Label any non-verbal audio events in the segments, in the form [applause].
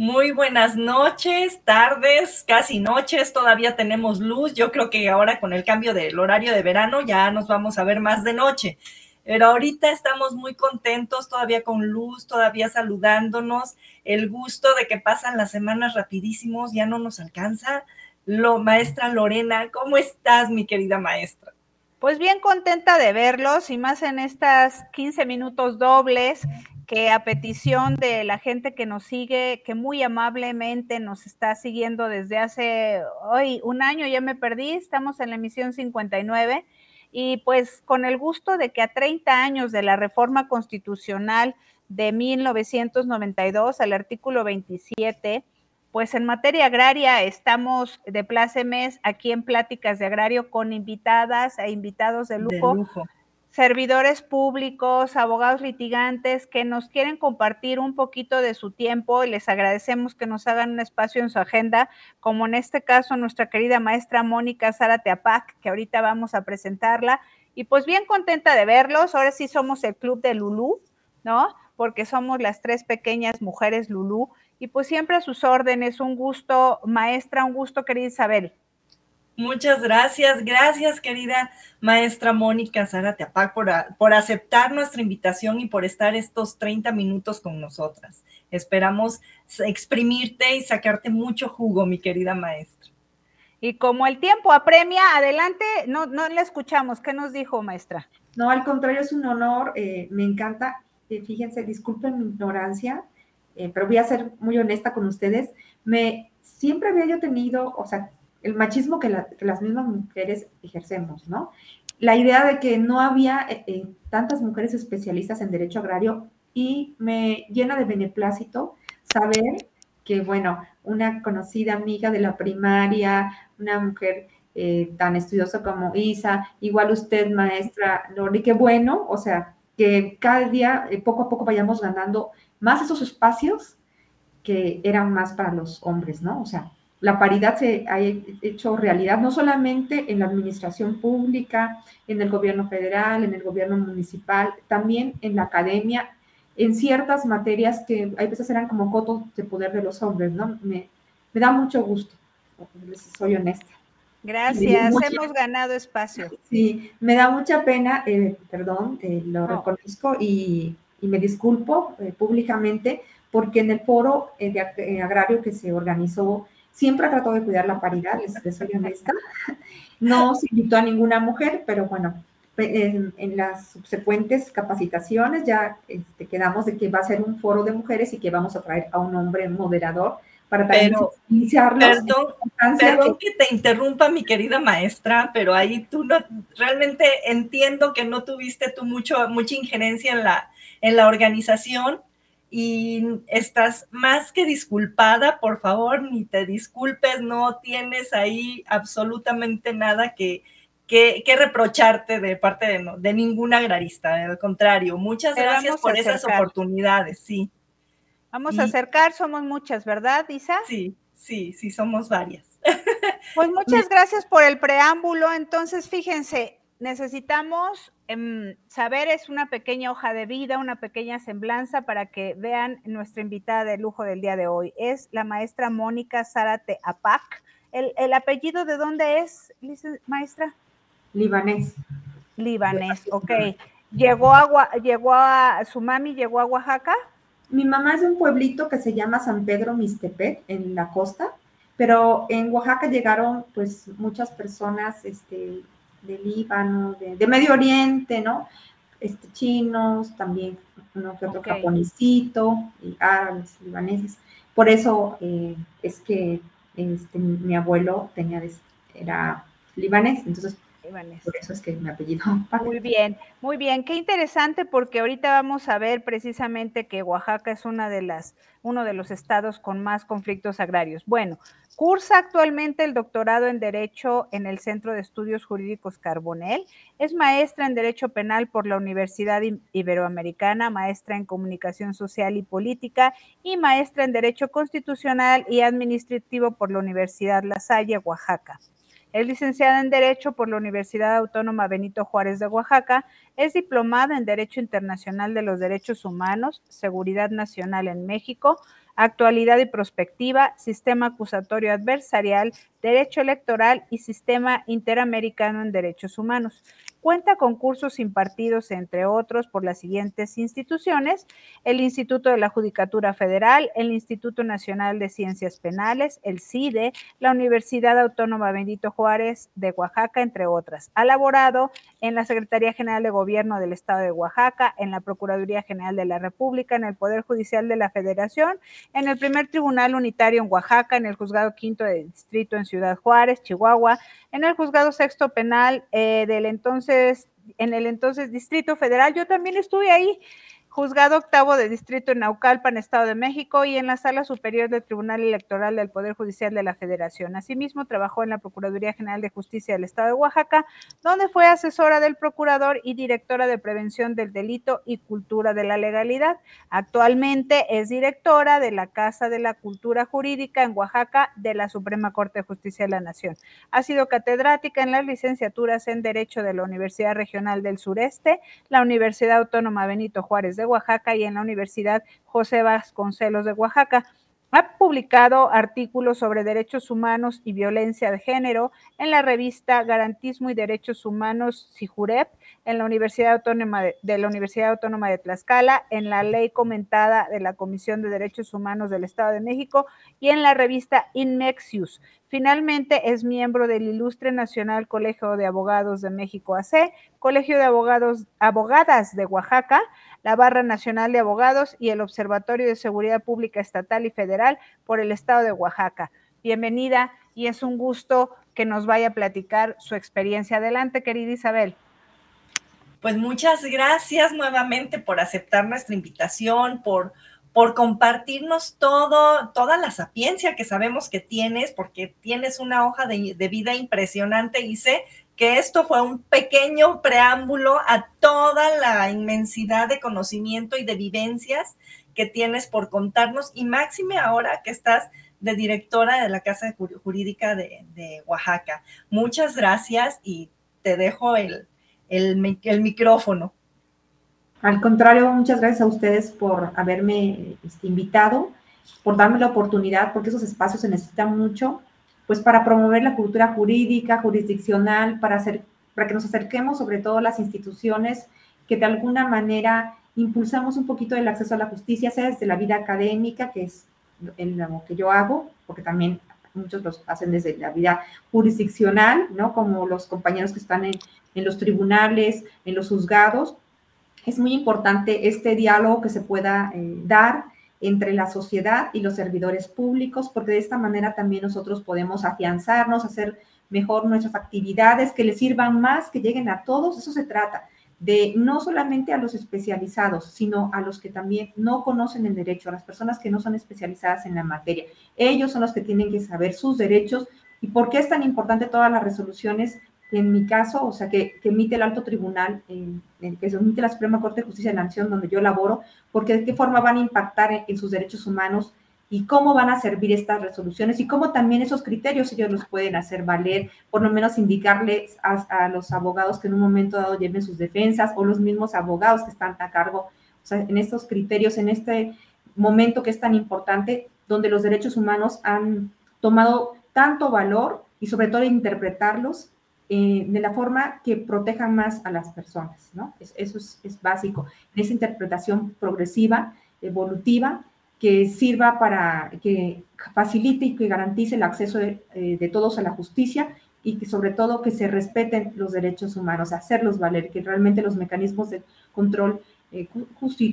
Muy buenas noches, tardes, casi noches, todavía tenemos luz. Yo creo que ahora con el cambio del horario de verano ya nos vamos a ver más de noche. Pero ahorita estamos muy contentos, todavía con luz, todavía saludándonos. El gusto de que pasan las semanas rapidísimos ya no nos alcanza. Lo, maestra Lorena, ¿cómo estás, mi querida maestra? Pues bien contenta de verlos y más en estas 15 minutos dobles que a petición de la gente que nos sigue, que muy amablemente nos está siguiendo desde hace hoy un año, ya me perdí, estamos en la emisión 59 y pues con el gusto de que a 30 años de la reforma constitucional de 1992 al artículo 27, pues en materia agraria estamos de plácemes aquí en Pláticas de Agrario con invitadas e invitados de lujo. De lujo servidores públicos, abogados litigantes que nos quieren compartir un poquito de su tiempo y les agradecemos que nos hagan un espacio en su agenda, como en este caso nuestra querida maestra Mónica Zárate Apac, que ahorita vamos a presentarla. Y pues bien contenta de verlos, ahora sí somos el club de Lulú, ¿no? Porque somos las tres pequeñas mujeres Lulú. Y pues siempre a sus órdenes, un gusto, maestra, un gusto, querida Isabel. Muchas gracias, gracias querida maestra Mónica Zárate Apac por, por aceptar nuestra invitación y por estar estos 30 minutos con nosotras. Esperamos exprimirte y sacarte mucho jugo, mi querida maestra. Y como el tiempo apremia, adelante, no, no le escuchamos. ¿Qué nos dijo, maestra? No, al contrario, es un honor, eh, me encanta. Eh, fíjense, disculpen mi ignorancia, eh, pero voy a ser muy honesta con ustedes. Me siempre había yo tenido, o sea, el machismo que, las mismas mujeres ejercemos, ¿no? La idea de que no había eh, eh, tantas mujeres especialistas en derecho agrario y me llena de beneplácito saber que, bueno, una conocida amiga de la primaria, una mujer eh, tan estudiosa como Isa, igual usted, maestra Lori, qué bueno, o sea, que cada día, poco a poco, vayamos ganando más esos espacios que eran más para los hombres, ¿no? O sea, la paridad se ha hecho realidad no solamente en la administración pública, en el gobierno federal, en el gobierno municipal, también en la academia, en ciertas materias que a veces eran como cotos de poder de los hombres, ¿no? Me, da mucho gusto, soy honesta. Gracias, hemos ganado espacio. Sí, me da mucha pena, eh, perdón, eh, lo reconozco y, me disculpo eh, públicamente porque en el foro de agrario que se organizó Siempre tratado de cuidar la paridad, les, soy honesta. No se invitó a ninguna mujer, pero bueno, en, las subsecuentes capacitaciones ya este, quedamos de que va a ser un foro de mujeres y que vamos a traer a un hombre moderador para también. Perdón, perdón que te interrumpa, mi querida maestra, pero ahí tú no, realmente entiendo que no tuviste tú mucho, mucha injerencia en la, en la organización y estás más que disculpada, por favor, ni te disculpes, no tienes ahí absolutamente nada que, que, reprocharte de parte de, de ningún agrarista, al contrario, muchas gracias por esas oportunidades, sí. Vamos a acercar, somos muchas, ¿verdad, Isa? Sí, sí, sí, somos varias. Pues muchas [laughs] gracias por el preámbulo. Entonces, fíjense, necesitamos em, saber, es una pequeña hoja de vida, una pequeña semblanza para que vean nuestra invitada de lujo del día de hoy. Es la maestra Mónica Zárate Apac. ¿El, apellido de dónde es, maestra? Libanés. Libanés, ok. ¿Llegó a, llegó a, su mami llegó a Oaxaca? Mi mamá es de un pueblito que se llama San Pedro Mistepec, en la costa, pero en Oaxaca llegaron pues muchas personas, este, de Líbano, de, Medio Oriente, ¿no? Este, chinos, también uno que otro japonesito, y árabes, libaneses. Por eso eh, es que este, mi abuelo tenía, era libanés, entonces por eso es que mi apellido. [laughs] Muy bien, muy bien. Qué interesante porque ahorita vamos a ver precisamente que Oaxaca es una de las, uno de los estados con más conflictos agrarios. Bueno, cursa actualmente el doctorado en Derecho en el Centro de Estudios Jurídicos Carbonel. Es maestra en Derecho Penal por la Universidad Iberoamericana, maestra en Comunicación Social y Política y maestra en Derecho Constitucional y Administrativo por la Universidad La Salle, Oaxaca. Es licenciada en Derecho por la Universidad Autónoma Benito Juárez de Oaxaca. Es diplomada en Derecho Internacional de los Derechos Humanos, Seguridad Nacional en México, Actualidad y Prospectiva, Sistema Acusatorio Adversarial, Derecho Electoral y Sistema Interamericano en Derechos Humanos. Cuenta con cursos impartidos, entre otros, por las siguientes instituciones, el Instituto de la Judicatura Federal, el Instituto Nacional de Ciencias Penales, el CIDE, la Universidad Autónoma Benito Juárez de Oaxaca, entre otras. Ha laborado en la Secretaría General de Gobierno del Estado de Oaxaca, en la Procuraduría General de la República, en el Poder Judicial de la Federación, en el Primer Tribunal Unitario en Oaxaca, en el Juzgado Quinto de Distrito en Ciudad Juárez, Chihuahua, en el Juzgado Sexto Penal eh, del entonces, en el entonces Distrito Federal. Yo también estuve ahí Juzgado Octavo de Distrito en Naucalpan, Estado de México, y en la Sala Superior del Tribunal Electoral del Poder Judicial de la Federación. Asimismo, trabajó en la Procuraduría General de Justicia del Estado de Oaxaca, donde fue asesora del procurador y directora de Prevención del Delito y Cultura de la Legalidad. Actualmente es directora de la Casa de la Cultura Jurídica en Oaxaca de la Suprema Corte de Justicia de la Nación. Ha sido catedrática en las licenciaturas en Derecho de la Universidad Regional del Sureste, la Universidad Autónoma Benito Juárez de Oaxaca y en la Universidad José Vasconcelos de Oaxaca. Ha publicado artículos sobre derechos humanos y violencia de género en la revista Garantismo y Derechos Humanos CIJUREP, en la Universidad Autónoma de, la Universidad Autónoma de Tlaxcala, en la ley comentada de la Comisión de Derechos Humanos del Estado de México y en la revista Inmexius. Finalmente es miembro del Ilustre Nacional Colegio de Abogados de México AC, Colegio de Abogados Abogadas de Oaxaca, la Barra Nacional de Abogados y el Observatorio de Seguridad Pública Estatal y Federal por el Estado de Oaxaca. Bienvenida y es un gusto que nos vaya a platicar su experiencia. Adelante, querida Isabel. Pues muchas gracias nuevamente por aceptar nuestra invitación, por, por compartirnos todo, toda la sapiencia que sabemos que tienes, porque tienes una hoja de, de vida impresionante y sé que esto fue un pequeño preámbulo a toda la inmensidad de conocimiento y de vivencias que tienes por contarnos y máxime ahora que estás de directora de la Casa Jurídica de, de Oaxaca. Muchas gracias y te dejo el, el, el, micrófono. Al contrario, muchas gracias a ustedes por haberme este, invitado, por darme la oportunidad, porque esos espacios se necesitan mucho pues para promover la cultura jurídica, jurisdiccional, para, hacer, para que nos acerquemos sobre todo a las instituciones que de alguna manera impulsamos un poquito el acceso a la justicia, sea desde la vida académica, que es en lo que yo hago, porque también muchos los hacen desde la vida jurisdiccional, ¿no? Como los compañeros que están en, en los tribunales, en los juzgados. Es muy importante este diálogo que se pueda eh, dar entre la sociedad y los servidores públicos, porque de esta manera también nosotros podemos afianzarnos, hacer mejor nuestras actividades, que les sirvan más, que lleguen a todos. Eso se trata de no solamente a los especializados, sino a los que también no conocen el derecho, a las personas que no son especializadas en la materia. Ellos son los que tienen que saber sus derechos y por qué es tan importante todas las resoluciones en mi caso, o sea, que, emite el alto tribunal, en, en, que se emite la Suprema Corte de Justicia de la Nación, donde yo laboro, porque de qué forma van a impactar en, en, sus derechos humanos y cómo van a servir estas resoluciones y cómo también esos criterios ellos los pueden hacer valer, por lo menos indicarles a, a los abogados que en un momento dado lleven sus defensas o los mismos abogados que están a cargo, o sea, en estos criterios, en este momento que es tan importante, donde los derechos humanos han tomado tanto valor y sobre todo interpretarlos eh, de la forma que protejan más a las personas, ¿no? Es, eso es, básico. Esa interpretación progresiva, evolutiva, que sirva para que facilite y que garantice el acceso de, eh, de todos a la justicia y que sobre todo que se respeten los derechos humanos, hacerlos valer, que realmente los mecanismos de control eh,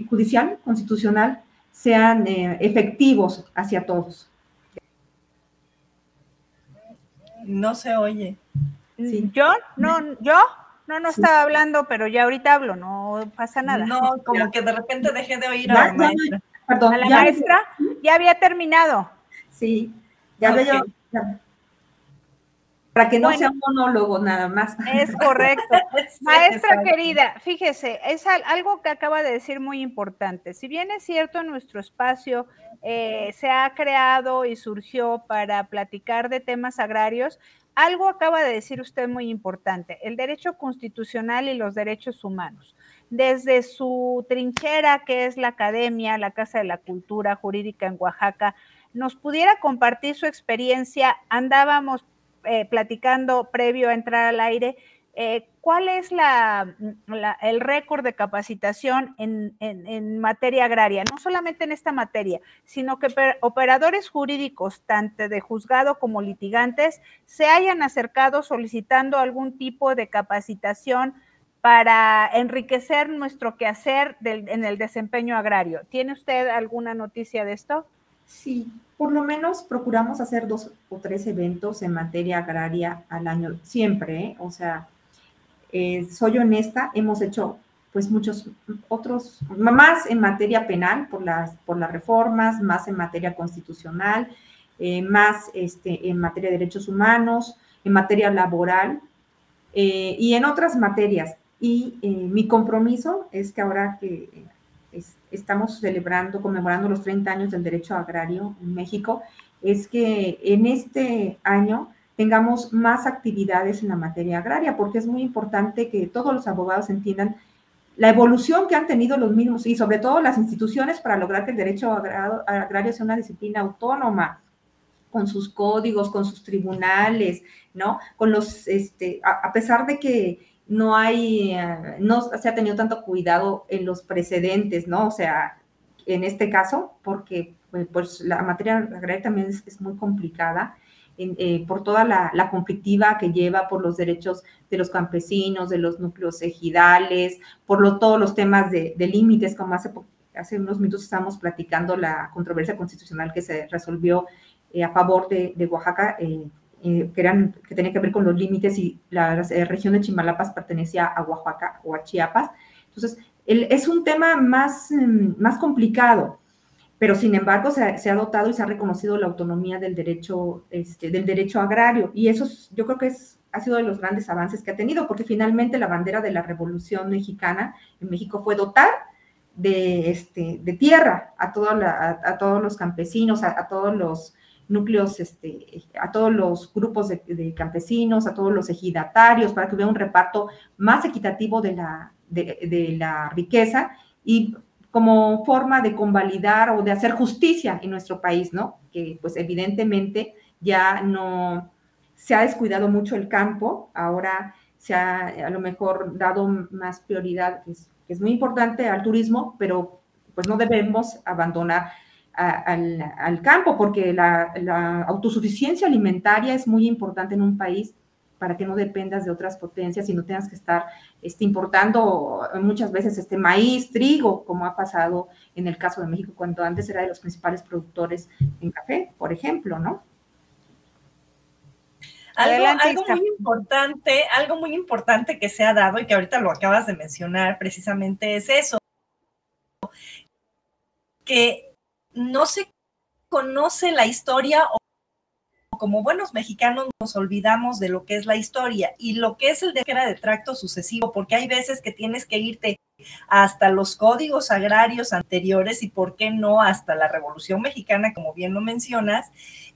judicial, constitucional, sean efectivos hacia todos. No se oye. Sí. Yo, no, yo no, no sí. estaba hablando, pero ya ahorita hablo, no pasa nada. No, [laughs] como que de repente dejé de oír a la maestra. Perdón, a la ya maestra ya había terminado. Sí, ya okay. veo. Ya. Para que no bueno, sea un monólogo nada más. Es correcto. [laughs] Maestra querida, fíjese, es algo que acaba de decir muy importante. Si bien es cierto, nuestro espacio eh, se ha creado y surgió para platicar de temas agrarios, algo acaba de decir usted muy importante, el derecho constitucional y los derechos humanos. Desde su trinchera, que es la Academia, la Casa de la Cultura Jurídica en Oaxaca, nos pudiera compartir su experiencia. Andábamos eh, platicando previo a entrar al aire eh, ¿cuál es el récord de capacitación en, materia agraria? No solamente en esta materia, sino que operadores jurídicos, tanto de juzgado como litigantes, se hayan acercado solicitando algún tipo de capacitación para enriquecer nuestro quehacer en el desempeño agrario. ¿Tiene usted alguna noticia de esto? Sí, por lo menos procuramos hacer dos o tres eventos en materia agraria al año, siempre, ¿eh? o sea, eh, soy honesta, hemos hecho pues muchos otros, más en materia penal por las, por las reformas, más en materia constitucional, eh, más este, en materia de derechos humanos, en materia laboral eh, y en otras materias. Y mi compromiso es que ahora que estamos celebrando, conmemorando los 30 años del derecho agrario en México, es que en este año tengamos más actividades en la materia agraria, porque es muy importante que todos los abogados entiendan la evolución que han tenido los mismos y sobre todo las instituciones para lograr que el derecho agrario sea una disciplina autónoma, con sus códigos, con sus tribunales, ¿no? Con los, este, a, pesar de que no hay, eh, no se ha tenido tanto cuidado en los precedentes, ¿no? O sea, en este caso, porque pues la materia agraria también es muy complicada eh, por toda la, conflictiva que lleva, por los derechos de los campesinos, de los núcleos ejidales, por todos los temas de, límites, como hace, hace unos minutos estábamos platicando la controversia constitucional que se resolvió eh, a favor de, Oaxaca, eh, que, eran, que tenía que ver con los límites y la región de Chimalapas pertenecía a Oaxaca o a Chiapas. Entonces, es un tema más, mm, más complicado pero sin embargo se, ha dotado y se ha reconocido la autonomía del derecho, este, del derecho agrario. Y eso yo creo que es, ha sido de los grandes avances que ha tenido, porque finalmente la bandera de la Revolución Mexicana en México fue dotar de, este, tierra a, a, todos los campesinos, a, todos los núcleos, este, a todos los grupos de, campesinos, a todos los ejidatarios, para que hubiera un reparto más equitativo de la, de la riqueza. Y como forma de convalidar o de hacer justicia en nuestro país, ¿no? Que pues evidentemente ya no se ha descuidado mucho el campo, ahora se ha a lo mejor dado más prioridad, que es, muy importante al turismo, pero pues no debemos abandonar al, campo porque la autosuficiencia alimentaria es muy importante en un país para que no dependas de otras potencias y no tengas que estar este, importando muchas veces este maíz, trigo, como ha pasado en el caso de México, cuando antes era de los principales productores en café, por ejemplo, ¿no? Algo, algo, muy importante, algo muy importante que se ha dado y que ahorita lo acabas de mencionar precisamente es eso, que no se conoce la historia o como buenos mexicanos nos olvidamos de lo que es la historia y lo que es el de de tracto sucesivo, porque hay veces que tienes que irte hasta los códigos agrarios anteriores y por qué no hasta la Revolución Mexicana, como bien lo mencionas.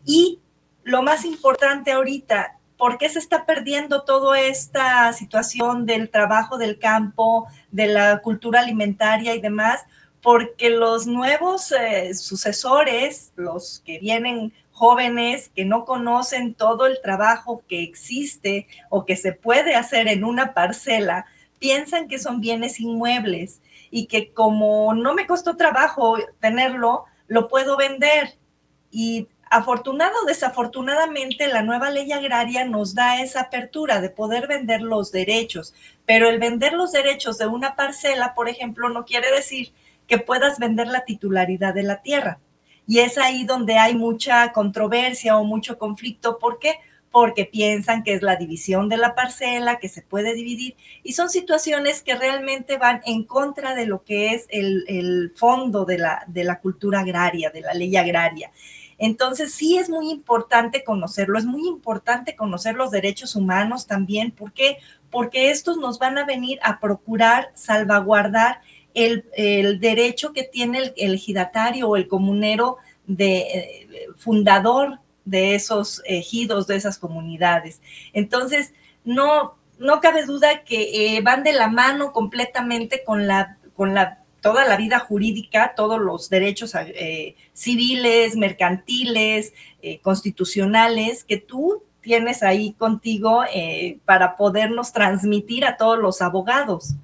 Y lo más importante ahorita, ¿por qué se está perdiendo toda esta situación del trabajo del campo, de la cultura alimentaria y demás? Porque los nuevos eh, sucesores, los que vienen jóvenes que no conocen todo el trabajo que existe o que se puede hacer en una parcela, piensan que son bienes inmuebles y que como no me costó trabajo tenerlo, lo puedo vender. Y afortunado o desafortunadamente, la nueva ley agraria nos da esa apertura de poder vender los derechos, pero el vender los derechos de una parcela, por ejemplo, no quiere decir que puedas vender la titularidad de la tierra. Y es ahí donde hay mucha controversia o mucho conflicto. ¿Por qué? Porque piensan que es la división de la parcela, que se puede dividir. Y son situaciones que realmente van en contra de lo que es el, fondo de la, de la cultura agraria, de la ley agraria. Entonces, sí es muy importante conocerlo, es muy importante conocer los derechos humanos también. ¿Por qué? Porque estos nos van a venir a procurar salvaguardar el, derecho que tiene el, ejidatario o el comunero de, eh, fundador de esos ejidos, de esas comunidades. Entonces, no, no cabe duda que eh, van de la mano completamente con la, con la toda la vida jurídica, todos los derechos eh, civiles, mercantiles, constitucionales que tú tienes ahí contigo para podernos transmitir a todos los abogados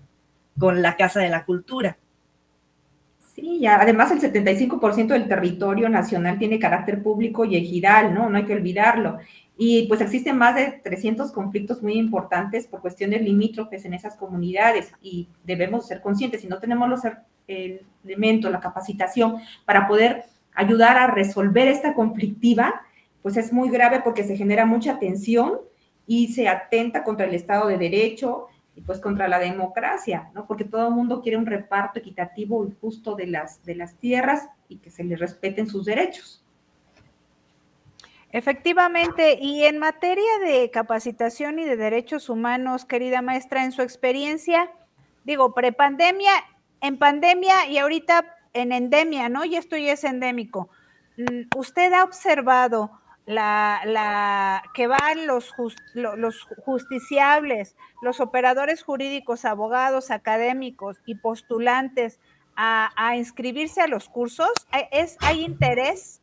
con la Casa de la Cultura. Sí, además el 75% del territorio nacional tiene carácter público y ejidal, ¿no? No hay que olvidarlo. Y pues existen más de 300 conflictos muy importantes por cuestiones limítrofes en esas comunidades y debemos ser conscientes, si no tenemos los elementos, la capacitación para poder ayudar a resolver esta conflictiva, pues es muy grave porque se genera mucha tensión y se atenta contra el Estado de Derecho, pues contra la democracia, ¿no? Porque todo el mundo quiere un reparto equitativo y justo de las, de las tierras y que se les respeten sus derechos. Efectivamente, y en materia de capacitación y de derechos humanos, querida maestra, en su experiencia, digo, prepandemia, en pandemia y ahorita en endemia, ¿no? Y esto ya es endémico. Mm, ¿Usted ha observado la, la, que van los, los justiciables, los operadores jurídicos, abogados, académicos y postulantes a, inscribirse a los cursos? ¿Es, ¿Hay interés?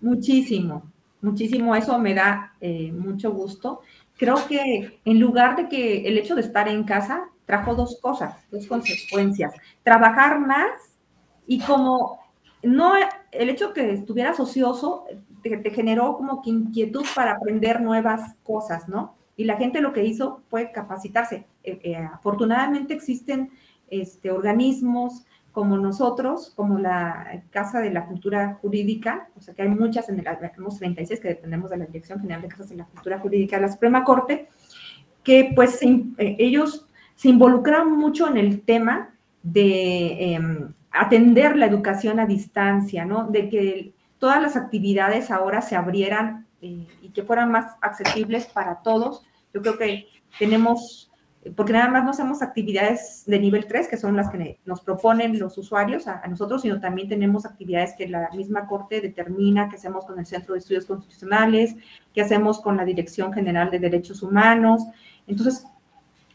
Muchísimo, muchísimo. Eso me da eh, mucho gusto. Creo que en lugar de que el hecho de estar en casa trajo dos cosas, dos consecuencias. Trabajar más y como no, el hecho que estuvieras ocioso te, generó como que inquietud para aprender nuevas cosas, ¿no? Y la gente lo que hizo fue capacitarse. Eh, eh, afortunadamente existen este, organismos como nosotros, como la Casa de la Cultura Jurídica, o sea que hay muchas, en el, tenemos 36 que dependemos de la Dirección General de Casas de la Cultura Jurídica de la Suprema Corte, que pues eh, ellos se involucran mucho en el tema de em, atender la educación a distancia, ¿no? De que todas las actividades ahora se abrieran eh, y que fueran más accesibles para todos. Yo creo que tenemos, porque nada más no hacemos actividades de nivel 3, que son las que nos proponen los usuarios a, nosotros, sino también tenemos actividades que la misma Corte determina, que hacemos con el Centro de Estudios Constitucionales, que hacemos con la Dirección General de Derechos Humanos. Entonces,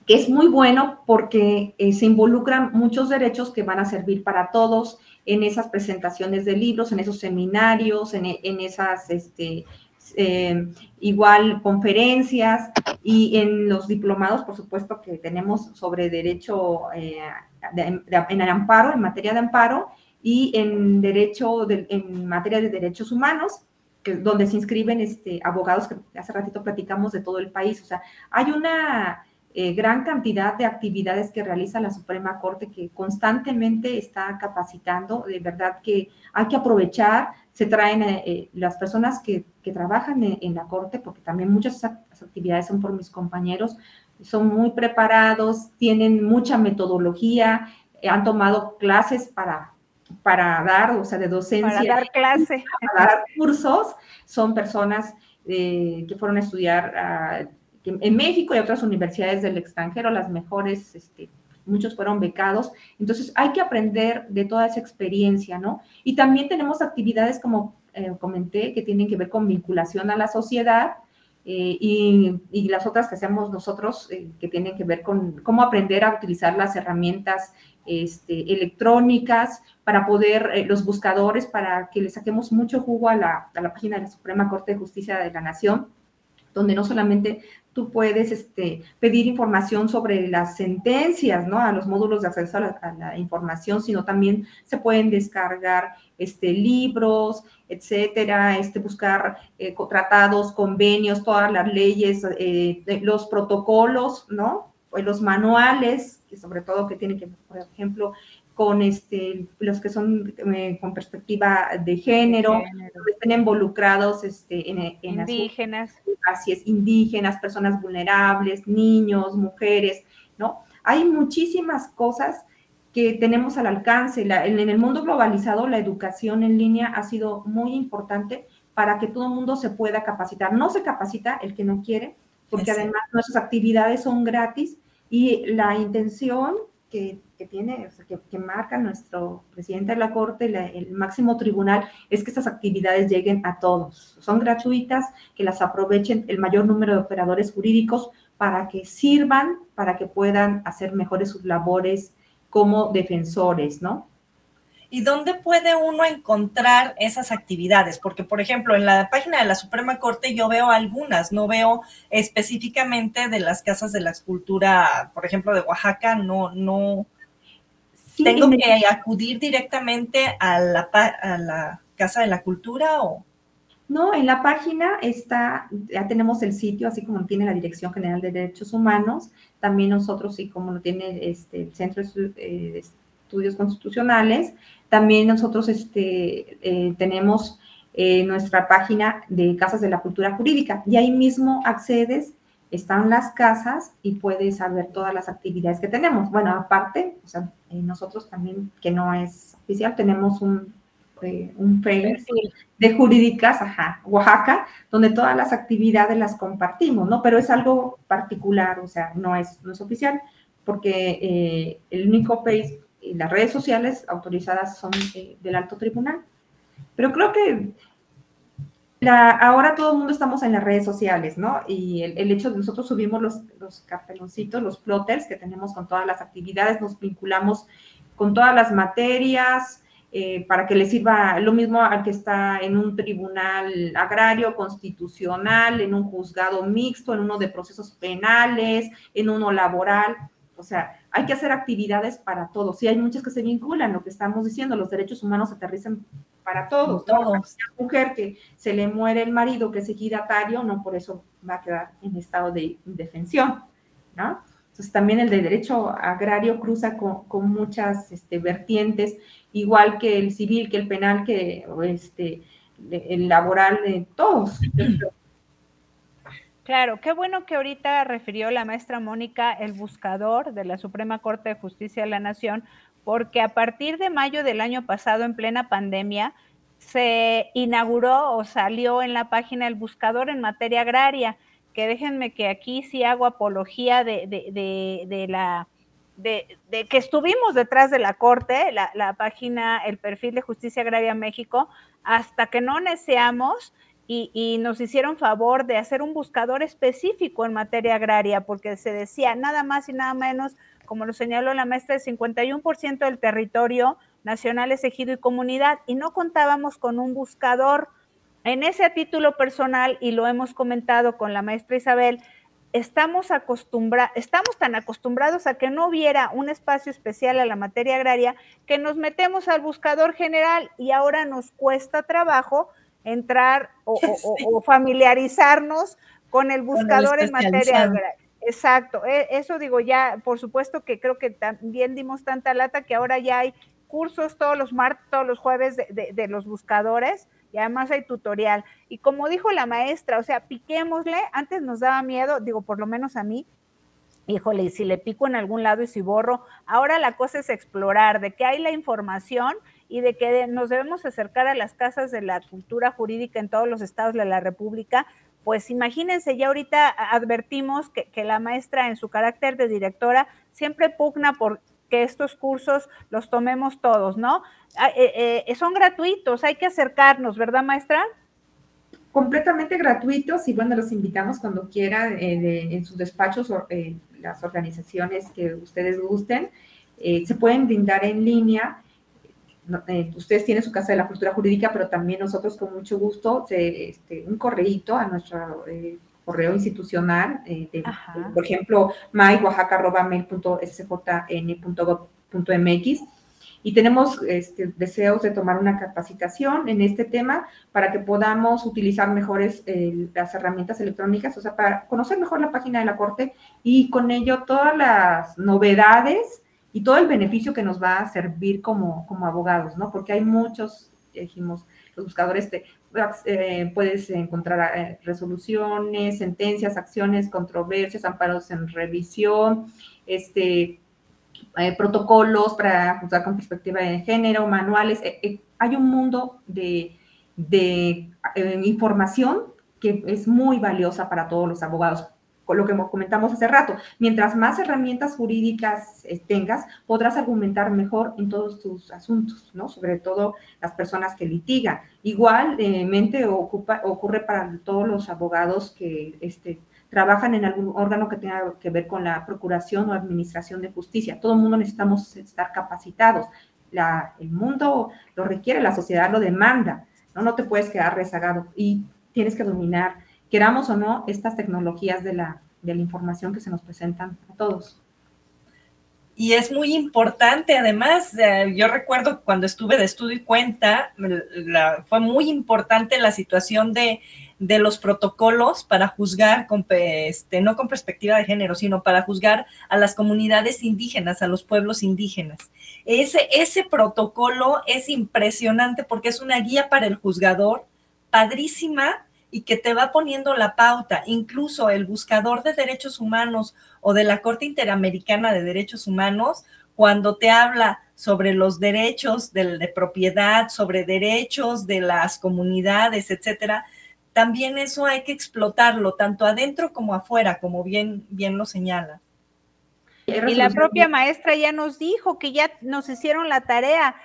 es muy bueno porque eh, se involucran muchos derechos que van a servir para todos en esas presentaciones de libros, en esos seminarios, en, esas, este, eh, igual, conferencias y en los diplomados, por supuesto, que tenemos sobre derecho eh, en el amparo, en materia de amparo y en derecho, en materia de derechos humanos, que, donde se inscriben este, abogados que hace ratito platicamos de todo el país. O sea, hay una eh, gran cantidad de actividades que realiza la Suprema Corte que constantemente está capacitando. De verdad que hay que aprovechar, se traen eh, eh, las personas que, trabajan en, la Corte, porque también muchas actividades son por mis compañeros, son muy preparados, tienen mucha metodología, han tomado clases para, para dar, o sea, de docencia. Para dar clase. Para dar cursos, son personas que fueron a estudiar a en México y otras universidades del extranjero, las mejores, este, muchos fueron becados. Entonces hay que aprender de toda esa experiencia, ¿no? Y también tenemos actividades, como eh, comenté, que tienen que ver con vinculación a la sociedad. Eh, y, las otras que hacemos nosotros, eh, que tienen que ver con cómo aprender a utilizar las herramientas este, electrónicas para poder, los buscadores, para que le saquemos mucho jugo a la, a la página de la Suprema Corte de Justicia de la Nación, donde no solamente tú puedes este, pedir información sobre las sentencias, ¿no? A los módulos de acceso a la, información, sino también se pueden descargar este, libros, etcétera, este, buscar eh, tratados, convenios, todas las leyes, eh, los protocolos, ¿no? Pues los manuales, sobre todo que tienen que, por ejemplo, con este, los que son eh, con perspectiva de género, que estén involucrados este, en, indígenas. así es, indígenas, personas vulnerables, niños, mujeres, ¿no? Hay muchísimas cosas que tenemos al alcance. en, el mundo globalizado, la educación en línea ha sido muy importante para que todo el mundo se pueda capacitar. No se capacita el que no quiere, porque además nuestras actividades son gratis y la intención que que tiene, o sea, que, marca nuestro presidente de la Corte, el máximo tribunal, es que estas actividades lleguen a todos. Son gratuitas, que las aprovechen el mayor número de operadores jurídicos para que sirvan, para que puedan hacer mejores sus labores como defensores, ¿no? ¿Y dónde puede uno encontrar esas actividades? Porque, por ejemplo, en la página de la Suprema Corte yo veo algunas, no veo específicamente de las casas de la escultura, por ejemplo, de Oaxaca, no, no. ¿Tengo que acudir directamente a la, a la Casa de la Cultura o...? No, en la página está, ya tenemos el sitio, así como tiene la Dirección General de Derechos Humanos, también nosotros, y como lo tiene este, el Centro de eh, Estudios Constitucionales, también nosotros este, eh, tenemos eh, nuestra página de Casas de la Cultura Jurídica y ahí mismo accedes, están las casas y puedes saber todas las actividades que tenemos. Bueno, aparte, o sea, eh, nosotros también, que no es oficial, tenemos un, un Facebook de jurídicas, ajá, Oaxaca, donde todas las actividades las compartimos, ¿no? Pero es algo particular, o sea, no es, no es oficial, porque el único Facebook y las redes sociales autorizadas son eh, del alto tribunal. Pero creo que ahora todo el mundo estamos en las redes sociales, ¿no? Y el, hecho de nosotros subimos los, los carteloncitos, los plotters que tenemos con todas las actividades, nos vinculamos con todas las materias, eh, para que le sirva lo mismo al que está en un tribunal agrario, constitucional, en un juzgado mixto, en uno de procesos penales, en uno laboral. O sea, hay que hacer actividades para todos. Y hay muchas que se vinculan, lo que estamos diciendo, los derechos humanos aterrizan para todos. ¿no? Una mujer que se le muere el marido, que es ejidatario, no por eso va a quedar en estado de indefensión, ¿no? Entonces también el de derecho agrario cruza con, muchas este, vertientes, igual que el civil, que el penal, que este, el laboral, de todos. [clears throat] Claro, qué bueno que ahorita refirió la maestra Mónica el buscador de la Suprema Corte de Justicia de la Nación, porque a partir de mayo del año pasado, en plena pandemia, se inauguró o salió en la página el buscador en materia agraria, que déjenme que aquí sí hago apología de, de, la... De, que estuvimos detrás de la Corte, la, la página, el perfil de Justicia Agraria México, hasta que no neceamos y, nos hicieron favor de hacer un buscador específico en materia agraria, porque se decía nada más y nada menos, como lo señaló la maestra, el 51% del territorio nacional es ejido y comunidad, y no contábamos con un buscador. En ese título personal, y lo hemos comentado con la maestra Isabel, estamos, acostumbrados, estamos tan acostumbrados a que no hubiera un espacio especial a la materia agraria que nos metemos al buscador general y ahora nos cuesta trabajo entrar o, [laughs] familiarizarnos con el buscador en materia Exacto, e, eso digo ya, por supuesto que creo que también dimos tanta lata que ahora ya hay cursos todos los martes, todos los jueves de, los buscadores y además hay tutorial. Y como dijo la maestra, o sea, piquémosle, antes nos daba miedo, digo, por lo menos a mí, híjole, y si le pico en algún lado y si borro, ahora la cosa es explorar de que hay la información y de que nos debemos acercar a las casas de la cultura jurídica en todos los estados de la República, pues imagínense, ya ahorita advertimos que, la maestra en su carácter de directora siempre pugna por que estos cursos los tomemos todos, ¿no? Ah, eh, eh, son gratuitos, hay que acercarnos, ¿verdad, maestra? Completamente gratuitos y bueno, los invitamos cuando quieran eh, en sus despachos, las organizaciones que ustedes gusten, se pueden brindar en línea eh, ustedes tienen su casa de la cultura jurídica, pero también nosotros con mucho gusto, este, un correíto a nuestro eh, correo institucional, eh, por ejemplo, mx y tenemos este, deseos de tomar una capacitación en este tema para que podamos utilizar mejores las herramientas electrónicas, o sea, para conocer mejor la página de la Corte y con ello todas las novedades y todo el beneficio que nos va a servir como, como abogados, ¿no? Porque hay muchos, dijimos, los buscadores, te, eh, puedes encontrar eh, resoluciones, sentencias, acciones, controversias, amparos en revisión, este, eh, protocolos para juzgar con perspectiva de género, manuales. hay un mundo de, de información que es muy valiosa para todos los abogados lo que comentamos hace rato, mientras más herramientas jurídicas eh, tengas, podrás argumentar mejor en todos tus asuntos, ¿no? Sobre todo las personas que litigan. Igualmente ocupa, ocurre para todos los abogados que este, trabajan en algún órgano que tenga que ver con la procuración o administración de justicia. Todo el mundo necesitamos estar capacitados. el mundo lo requiere, la sociedad lo demanda, ¿no? No te puedes quedar rezagado y tienes que dominar queramos o no, estas tecnologías de la, de la información que se nos presentan a todos. Y es muy importante, además, eh, yo recuerdo cuando estuve de estudio y cuenta, fue muy importante la situación de, de, los protocolos para juzgar, este, no con perspectiva de género, sino para juzgar a las comunidades indígenas, a los pueblos indígenas. Ese, ese protocolo es impresionante porque es una guía para el juzgador, padrísima, y que te va poniendo la pauta. Incluso el buscador de derechos humanos o de la Corte Interamericana de Derechos Humanos, cuando te habla sobre los derechos de, propiedad, sobre derechos de las comunidades, etcétera, también eso hay que explotarlo, tanto adentro como afuera, como bien, bien lo señala. Y la propia maestra ya nos dijo que ya nos hicieron la tarea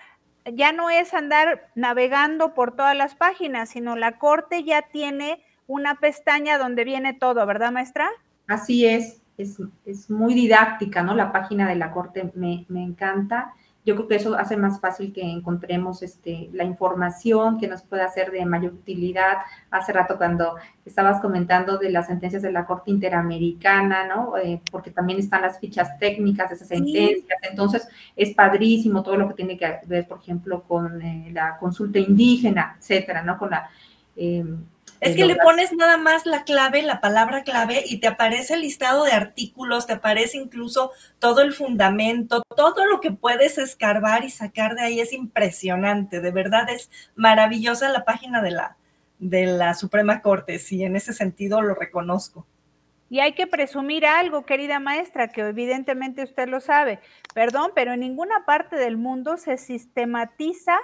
ya no es andar navegando por todas las páginas, sino la corte ya tiene una pestaña donde viene todo, ¿verdad, maestra? Así es, es, es muy didáctica, ¿no? La página de la corte me, me encanta yo creo que eso hace más fácil que encontremos este, la información que nos pueda ser de mayor utilidad. Hace rato cuando estabas comentando de las sentencias de la Corte Interamericana, ¿no? Eh, porque también están las fichas técnicas de esas sentencias. Entonces, es padrísimo todo lo que tiene que ver, por ejemplo, con eh, la consulta indígena, etcétera, ¿no? Con la... Eh, es que le pones nada más la clave, la palabra clave, y te aparece el listado de artículos, te aparece incluso todo el fundamento, todo lo que puedes escarbar y sacar de ahí es impresionante. De verdad es maravillosa la página de la, de la Suprema Corte, sí, en ese sentido lo reconozco. Y hay que presumir algo, querida maestra, que evidentemente usted lo sabe. Perdón, pero en ninguna parte del mundo se sistematiza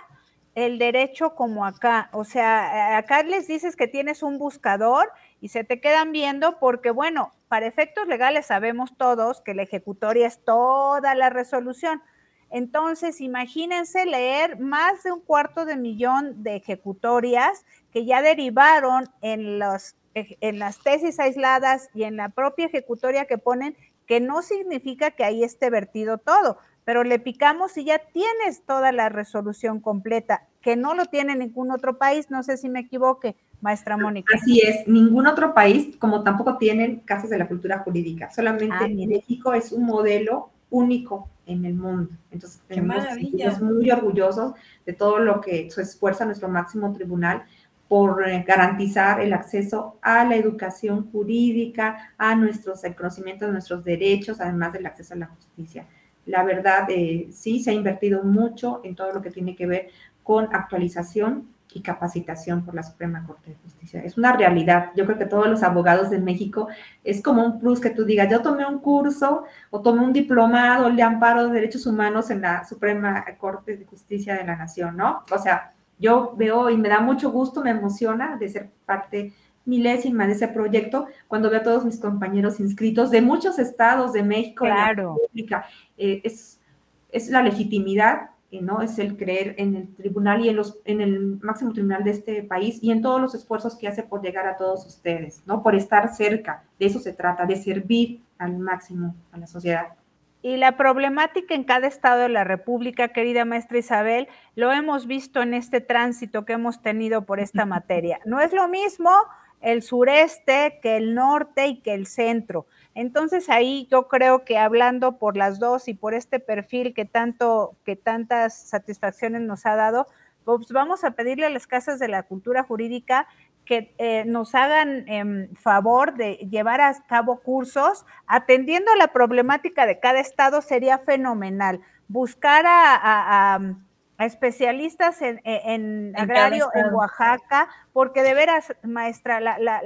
el derecho como acá. O sea, acá les dices que tienes un buscador y se te quedan viendo porque, bueno, para efectos legales sabemos todos que la ejecutoria es toda la resolución. Entonces, imagínense leer más de un cuarto de millón de ejecutorias que ya derivaron en, los, en las tesis aisladas y en la propia ejecutoria que ponen, que no significa que ahí esté vertido todo pero le picamos y ya tienes toda la resolución completa, que no lo tiene ningún otro país, no sé si me equivoque, maestra Mónica. Así es, ningún otro país, como tampoco tienen casas de la cultura jurídica, solamente ah, México es un modelo único en el mundo. Entonces, estamos muy orgullosos de todo lo que se esfuerza nuestro máximo tribunal por eh, garantizar el acceso a la educación jurídica, a nuestros conocimientos de nuestros derechos, además del acceso a la justicia. La verdad, eh, sí, se ha invertido mucho en todo lo que tiene que ver con actualización y capacitación por la Suprema Corte de Justicia. Es una realidad. Yo creo que todos los abogados de México es como un plus que tú digas, yo tomé un curso o tomé un diplomado de amparo de derechos humanos en la Suprema Corte de Justicia de la Nación, ¿no? O sea, yo veo y me da mucho gusto, me emociona de ser parte milésima de ese proyecto cuando veo a todos mis compañeros inscritos de muchos estados de México. Claro. Eh, es, es la legitimidad, eh, ¿no? Es el creer en el tribunal y en, los, en el máximo tribunal de este país y en todos los esfuerzos que hace por llegar a todos ustedes, ¿no? Por estar cerca. De eso se trata, de servir al máximo a la sociedad. Y la problemática en cada estado de la República, querida maestra Isabel, lo hemos visto en este tránsito que hemos tenido por esta [laughs] materia. No es lo mismo el sureste, que el norte y que el centro. Entonces ahí yo creo que hablando por las dos y por este perfil que tanto, que tantas satisfacciones nos ha dado, pues vamos a pedirle a las casas de la cultura jurídica que eh, nos hagan en favor de llevar a cabo cursos atendiendo a la problemática de cada estado sería fenomenal. Buscar a especialistas en, en, agrario en Oaxaca, porque de veras, maestra, la, la,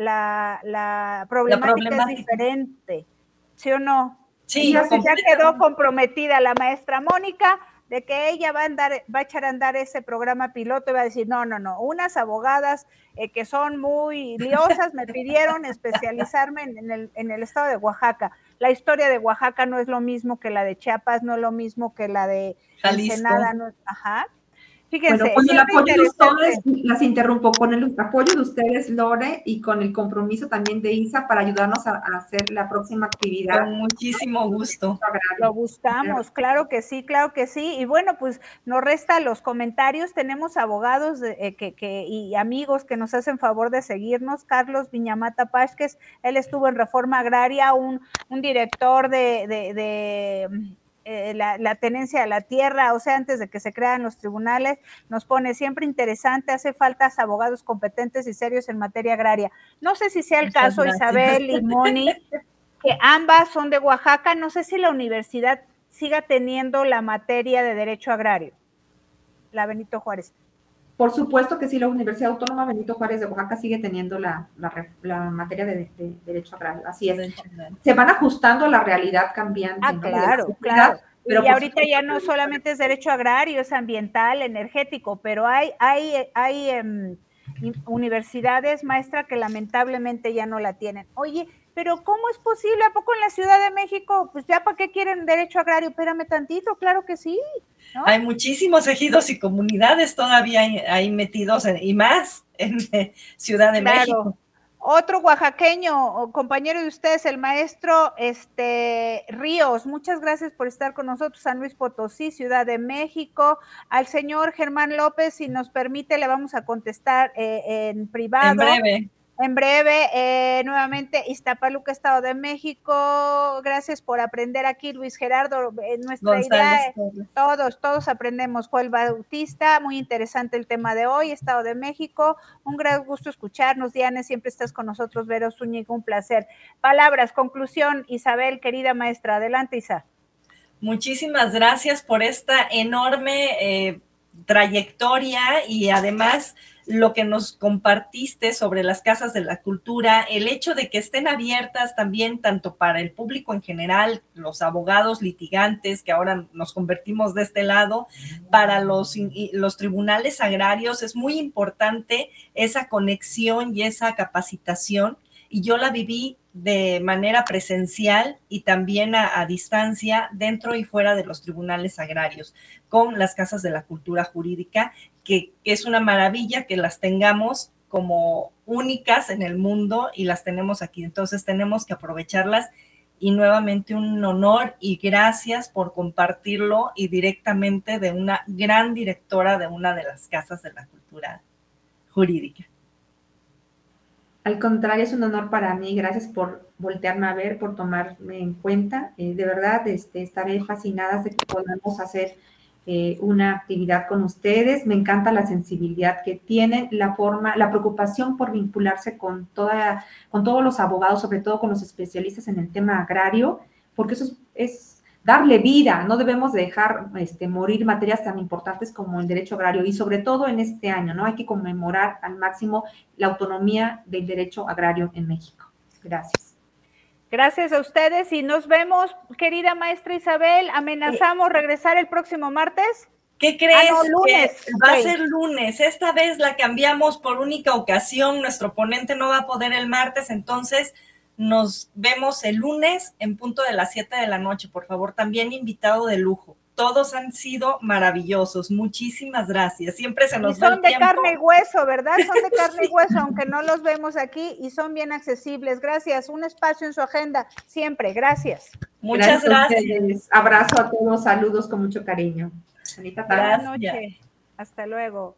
la, problemática, es diferente, ¿sí o no? Sí, ya quedó comprometida la maestra Mónica de que ella va a andar, va a echar a andar ese programa piloto y va a decir, no, no, no, unas abogadas eh, que son muy liosas me pidieron especializarme en, el, en el estado de Oaxaca. La historia de Oaxaca no es lo mismo que la de Chiapas, no es lo mismo que la de Ensenada, no, ajá. Fíjense, con el apoyo de ustedes, las interrumpo, con el apoyo de ustedes, Lore, y con el compromiso también de Isa para ayudarnos a, hacer la próxima actividad. Con muchísimo gusto. Lo buscamos, claro que sí, claro que sí. Y bueno, pues nos resta los comentarios. Tenemos abogados eh, que, que, y amigos que nos hacen favor de seguirnos. Carlos Viñamata Pásquez, él estuvo en Reforma Agraria, un, un director de, de eh, la, tenencia de la tierra, o sea, antes de que se crean los tribunales, nos pone siempre interesante, hace falta abogados competentes y serios en materia agraria. No sé si sea el caso, Isabel y Moni, que ambas son de Oaxaca, no sé si la universidad siga teniendo la materia de derecho agrario, la Benito Juárez. Por supuesto que sí, la Universidad Autónoma Benito Juárez de Oaxaca sigue teniendo la, materia de, derecho agrario. Así es. Se van ajustando a la realidad cambiante. Ah, claro, claro. y ahorita ya no solamente es derecho agrario, es ambiental, energético, pero hay, hay, hay em, universidades, maestra, que lamentablemente ya no la tienen. Oye, pero ¿cómo es posible? ¿A poco en la Ciudad de México? Pues ya para qué quieren derecho agrario, espérame tantito, claro que sí. Hay muchísimos ejidos y comunidades todavía ahí metidos y más en eh, Ciudad de México. Otro oaxaqueño, compañero de ustedes, el maestro este, Ríos, muchas gracias por estar con nosotros, San Luis Potosí, Ciudad de México. Al señor Germán López, si nos permite, le vamos a contestar eh, en privado. En breve. En breve, eh, nuevamente, Iztapaluca, Estado de México. Gracias por aprender aquí, Luis Gerardo. Eh, nuestra idea, todos, todos aprendemos. Joel Bautista, muy interesante el tema de hoy, Estado de México. Un gran gusto escucharnos, Diana, siempre estás con nosotros, Vero Zúñiga, un placer. Palabras, conclusión, Isabel, querida maestra. Adelante, Isa. Muchísimas gracias por esta enorme eh, trayectoria y además lo que nos compartiste sobre las casas de la cultura, el hecho de que estén abiertas también tanto para el público en general, los abogados litigantes, que ahora nos convertimos de este lado, para los, tribunales agrarios, es muy importante esa conexión y esa capacitación. Y yo la viví de manera presencial y también a, distancia dentro y fuera de los tribunales agrarios con las casas de la cultura jurídica, que, es una maravilla que las tengamos como únicas en el mundo y las tenemos aquí. Entonces tenemos que aprovecharlas y nuevamente un honor y gracias por compartirlo y directamente de una gran directora de una de las casas de la cultura jurídica. Al contrario, es un honor para mí. Gracias por voltearme a ver, por tomarme en cuenta. Eh, de verdad, este, estaré fascinada de que podamos hacer eh, una actividad con ustedes. Me encanta la sensibilidad que tienen, la forma, la preocupación por vincularse con, toda, con todos los abogados, sobre todo con los especialistas en el tema agrario, porque eso es darle vida, no debemos dejar este, morir materias tan importantes como el derecho agrario y sobre todo en este año, ¿no? Hay que conmemorar al máximo la autonomía del derecho agrario en México. Gracias. Gracias a ustedes y nos vemos, querida maestra Isabel. ¿Amenazamos regresar el próximo martes? ¿Qué crees? Ah, lunes. va a ser lunes. Esta vez la cambiamos por única ocasión. Nuestro ponente no va a poder el martes, entonces nos vemos el lunes en punto de las 7 de la noche, por favor. También invitado de lujo. Todos han sido maravillosos. Muchísimas gracias. Siempre se nos y son de carne y hueso, ¿verdad? Son de [laughs] carne y hueso, aunque no los vemos aquí y son bien accesibles. Gracias. Un espacio en su agenda. Siempre. Gracias. Muchas gracias. Abrazo a todos. Saludos con mucho cariño. Bonita tarde. Buenas noches. Hasta luego.